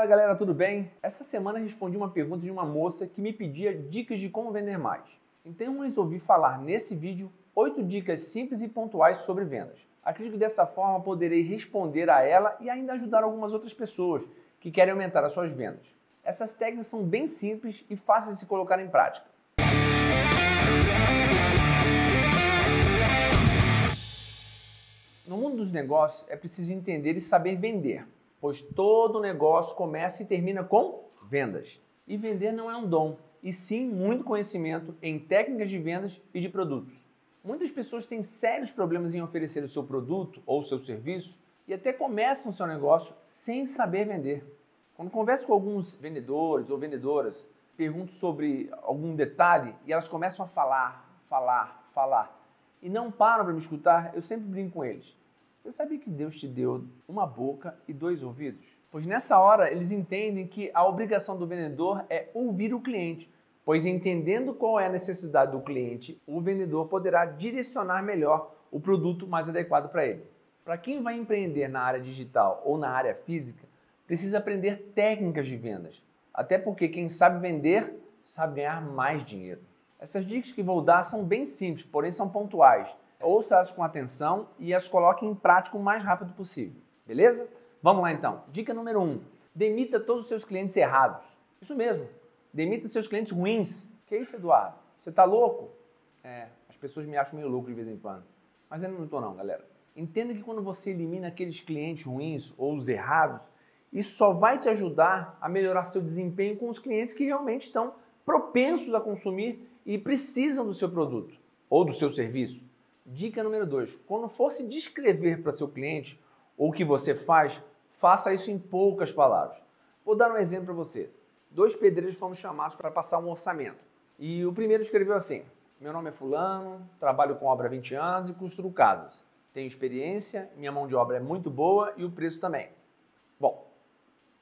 Fala galera, tudo bem? Essa semana respondi uma pergunta de uma moça que me pedia dicas de como vender mais. Então resolvi falar nesse vídeo 8 dicas simples e pontuais sobre vendas. Acredito que dessa forma poderei responder a ela e ainda ajudar algumas outras pessoas que querem aumentar as suas vendas. Essas técnicas são bem simples e fáceis de se colocar em prática. No mundo dos negócios é preciso entender e saber vender pois todo negócio começa e termina com vendas. E vender não é um dom, e sim muito conhecimento em técnicas de vendas e de produtos. Muitas pessoas têm sérios problemas em oferecer o seu produto ou o seu serviço e até começam o seu negócio sem saber vender. Quando converso com alguns vendedores ou vendedoras, pergunto sobre algum detalhe e elas começam a falar, falar, falar e não param para me escutar, eu sempre brinco com eles. Você sabia que Deus te deu uma boca e dois ouvidos? Pois nessa hora eles entendem que a obrigação do vendedor é ouvir o cliente, pois entendendo qual é a necessidade do cliente, o vendedor poderá direcionar melhor o produto mais adequado para ele. Para quem vai empreender na área digital ou na área física, precisa aprender técnicas de vendas, até porque quem sabe vender sabe ganhar mais dinheiro. Essas dicas que vou dar são bem simples, porém são pontuais ouça elas com atenção e as coloque em prática o mais rápido possível. Beleza? Vamos lá então. Dica número 1. Um, demita todos os seus clientes errados. Isso mesmo. Demita seus clientes ruins. Que isso, Eduardo? Você tá louco? É, as pessoas me acham meio louco de vez em quando. Mas eu não tô não, galera. Entenda que quando você elimina aqueles clientes ruins ou os errados, isso só vai te ajudar a melhorar seu desempenho com os clientes que realmente estão propensos a consumir e precisam do seu produto ou do seu serviço. Dica número 2. Quando for se descrever para seu cliente ou o que você faz, faça isso em poucas palavras. Vou dar um exemplo para você. Dois pedreiros foram chamados para passar um orçamento. E o primeiro escreveu assim: Meu nome é Fulano, trabalho com obra há 20 anos e construo casas. Tenho experiência, minha mão de obra é muito boa e o preço também. Bom,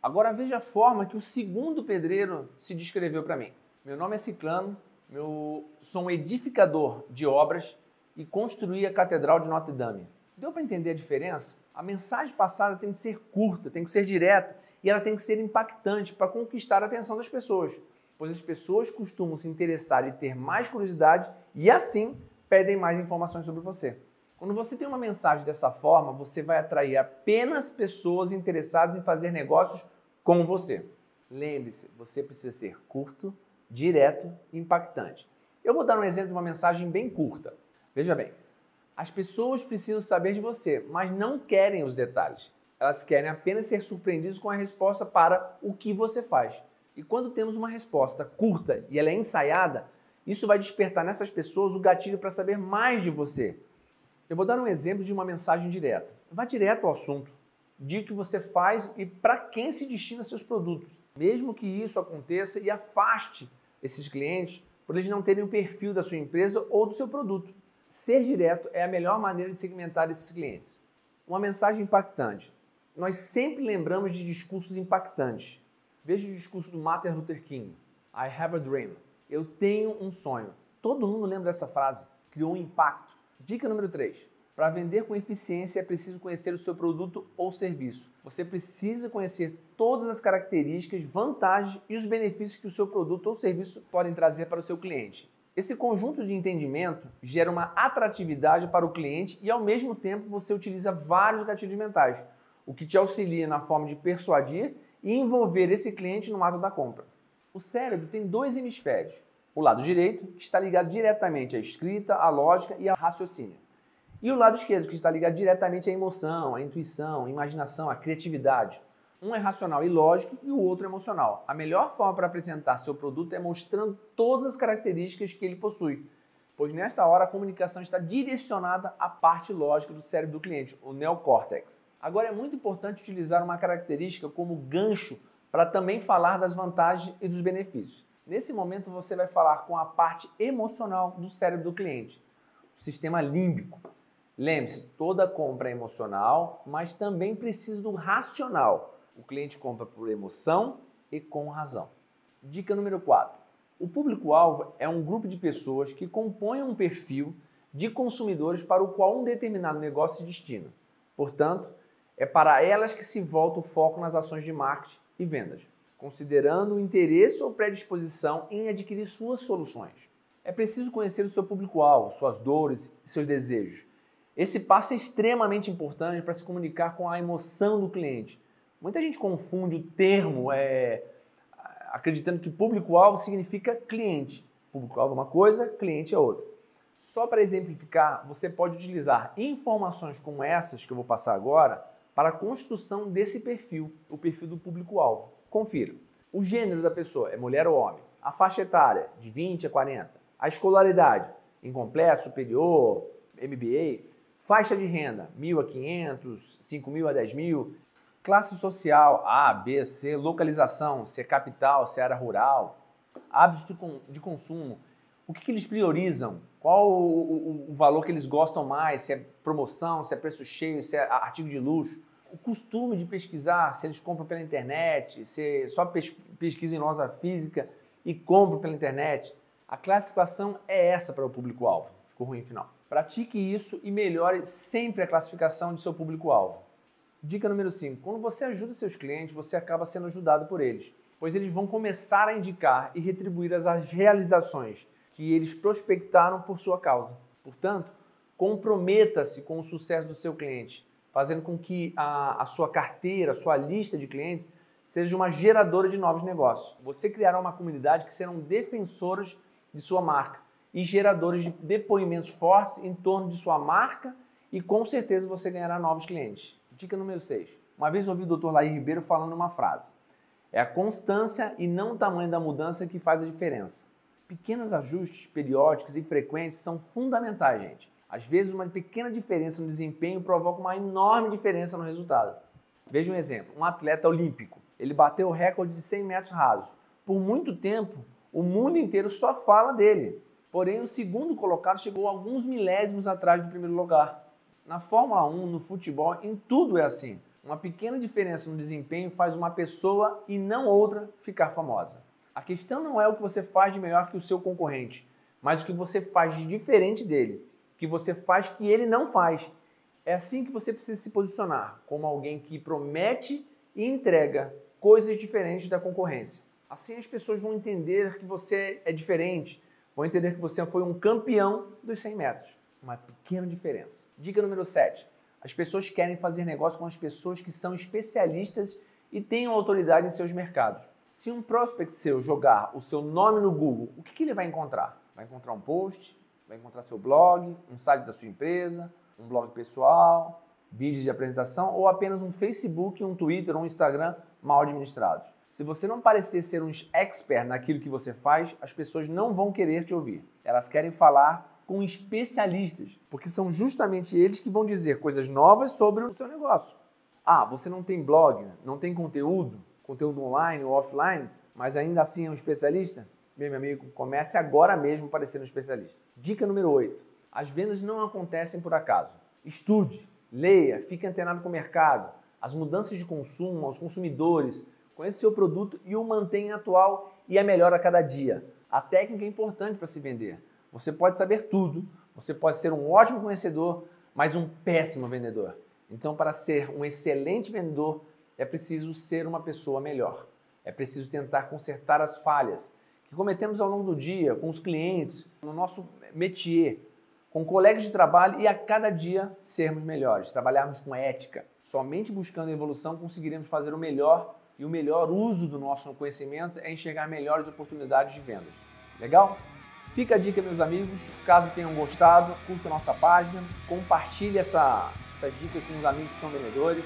agora veja a forma que o segundo pedreiro se descreveu para mim. Meu nome é Ciclano, meu sou um edificador de obras e construir a Catedral de Notre Dame. Deu para entender a diferença? A mensagem passada tem que ser curta, tem que ser direta e ela tem que ser impactante para conquistar a atenção das pessoas, pois as pessoas costumam se interessar e ter mais curiosidade e assim pedem mais informações sobre você. Quando você tem uma mensagem dessa forma, você vai atrair apenas pessoas interessadas em fazer negócios com você. Lembre-se, você precisa ser curto, direto e impactante. Eu vou dar um exemplo de uma mensagem bem curta. Veja bem, as pessoas precisam saber de você, mas não querem os detalhes. Elas querem apenas ser surpreendidas com a resposta para o que você faz. E quando temos uma resposta curta e ela é ensaiada, isso vai despertar nessas pessoas o gatilho para saber mais de você. Eu vou dar um exemplo de uma mensagem direta. Vá direto ao assunto. Diga o que você faz e para quem se destina seus produtos. Mesmo que isso aconteça e afaste esses clientes por eles não terem o perfil da sua empresa ou do seu produto. Ser direto é a melhor maneira de segmentar esses clientes. Uma mensagem impactante. Nós sempre lembramos de discursos impactantes. Veja o discurso do Martin Luther King. I have a dream. Eu tenho um sonho. Todo mundo lembra dessa frase. Criou um impacto. Dica número 3. Para vender com eficiência é preciso conhecer o seu produto ou serviço. Você precisa conhecer todas as características, vantagens e os benefícios que o seu produto ou serviço podem trazer para o seu cliente. Esse conjunto de entendimento gera uma atratividade para o cliente e, ao mesmo tempo, você utiliza vários gatilhos mentais, o que te auxilia na forma de persuadir e envolver esse cliente no ato da compra. O cérebro tem dois hemisférios. O lado direito está ligado diretamente à escrita, à lógica e ao raciocínio. E o lado esquerdo, que está ligado diretamente à emoção, à intuição, à imaginação, à criatividade. Um é racional e lógico e o outro é emocional. A melhor forma para apresentar seu produto é mostrando todas as características que ele possui, pois nesta hora a comunicação está direcionada à parte lógica do cérebro do cliente, o neocórtex. Agora é muito importante utilizar uma característica como gancho para também falar das vantagens e dos benefícios. Nesse momento você vai falar com a parte emocional do cérebro do cliente, o sistema límbico. Lembre-se, toda compra é emocional, mas também precisa do racional o cliente compra por emoção e com razão. Dica número 4. O público-alvo é um grupo de pessoas que compõem um perfil de consumidores para o qual um determinado negócio se destina. Portanto, é para elas que se volta o foco nas ações de marketing e vendas, considerando o interesse ou predisposição em adquirir suas soluções. É preciso conhecer o seu público-alvo, suas dores e seus desejos. Esse passo é extremamente importante para se comunicar com a emoção do cliente. Muita gente confunde o termo é, acreditando que público-alvo significa cliente. Público-alvo é uma coisa, cliente é outra. Só para exemplificar, você pode utilizar informações como essas que eu vou passar agora para a construção desse perfil, o perfil do público-alvo. Confira. O gênero da pessoa é mulher ou homem. A faixa etária, de 20 a 40. A escolaridade, incompleto, superior, MBA. Faixa de renda, 1.000 a 500, 5.000 a 10.000. Classe social, A, B, C. Localização, se é capital, se é área rural. Hábitos de consumo, o que, que eles priorizam? Qual o, o, o, valor que eles gostam mais? Se é promoção, se é preço cheio, se é artigo de luxo. O costume de pesquisar, se eles compram pela internet, se só pesquisam em loja física e compram pela internet. A classificação é essa para o público-alvo. Ficou ruim final. Pratique isso e melhore sempre a classificação de seu público-alvo. Dica número 5. Quando você ajuda seus clientes, você acaba sendo ajudado por eles, pois eles vão começar a indicar e retribuir as realizações que eles prospectaram por sua causa. Portanto, comprometa-se com o sucesso do seu cliente, fazendo com que a, a sua carteira, a sua lista de clientes seja uma geradora de novos negócios. Você criará uma comunidade que serão defensoras de sua marca e geradores de depoimentos fortes em torno de sua marca e com certeza você ganhará novos clientes. Dica número 6. Uma vez ouvi o Dr. Laí Ribeiro falando uma frase: É a constância e não o tamanho da mudança que faz a diferença. Pequenos ajustes periódicos e frequentes são fundamentais, gente. Às vezes, uma pequena diferença no desempenho provoca uma enorme diferença no resultado. Veja um exemplo: um atleta olímpico. Ele bateu o recorde de 100 metros rasos. Por muito tempo, o mundo inteiro só fala dele. Porém, o segundo colocado chegou alguns milésimos atrás do primeiro lugar. Na Fórmula 1, no futebol, em tudo é assim. Uma pequena diferença no desempenho faz uma pessoa e não outra ficar famosa. A questão não é o que você faz de melhor que o seu concorrente, mas o que você faz de diferente dele, o que você faz que ele não faz. É assim que você precisa se posicionar, como alguém que promete e entrega coisas diferentes da concorrência. Assim as pessoas vão entender que você é diferente, vão entender que você foi um campeão dos 100 metros. Uma pequena diferença. Dica número 7. As pessoas querem fazer negócio com as pessoas que são especialistas e tenham autoridade em seus mercados. Se um prospect seu jogar o seu nome no Google, o que, que ele vai encontrar? Vai encontrar um post, vai encontrar seu blog, um site da sua empresa, um blog pessoal, vídeos de apresentação ou apenas um Facebook, um Twitter ou um Instagram mal administrados. Se você não parecer ser um expert naquilo que você faz, as pessoas não vão querer te ouvir. Elas querem falar com especialistas, porque são justamente eles que vão dizer coisas novas sobre o seu negócio. Ah, você não tem blog, não tem conteúdo? conteúdo online ou offline, mas ainda assim é um especialista? Meu amigo, comece agora mesmo para ser um especialista. Dica número 8. As vendas não acontecem por acaso. Estude, leia, fique antenado com o mercado, as mudanças de consumo, aos consumidores, conheça seu produto e o mantenha atual e a melhor a cada dia. A técnica é importante para se vender. Você pode saber tudo, você pode ser um ótimo conhecedor, mas um péssimo vendedor. Então, para ser um excelente vendedor, é preciso ser uma pessoa melhor. É preciso tentar consertar as falhas que cometemos ao longo do dia com os clientes, no nosso métier, com colegas de trabalho e a cada dia sermos melhores, trabalharmos com ética. Somente buscando evolução conseguiremos fazer o melhor e o melhor uso do nosso conhecimento é enxergar melhores oportunidades de vendas. Legal? Fica a dica, meus amigos. Caso tenham gostado, curta a nossa página, compartilhe essa, essa dica com os amigos que são vendedores.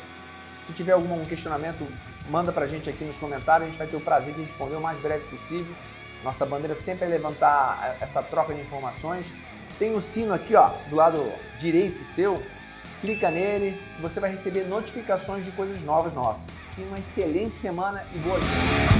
Se tiver algum questionamento, manda pra gente aqui nos comentários, a gente vai ter o prazer de responder o mais breve possível. Nossa bandeira sempre é levantar essa troca de informações. Tem o sino aqui, ó, do lado direito seu. Clica nele, você vai receber notificações de coisas novas nossas. Tenha uma excelente semana e boa noite.